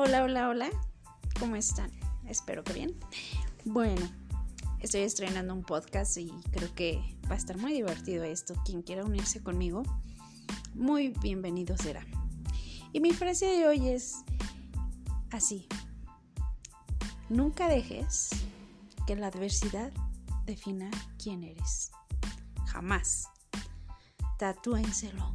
Hola, hola, hola. ¿Cómo están? Espero que bien. Bueno, estoy estrenando un podcast y creo que va a estar muy divertido esto. Quien quiera unirse conmigo, muy bienvenido será. Y mi frase de hoy es así. Nunca dejes que la adversidad defina quién eres. Jamás. Tatúenselo.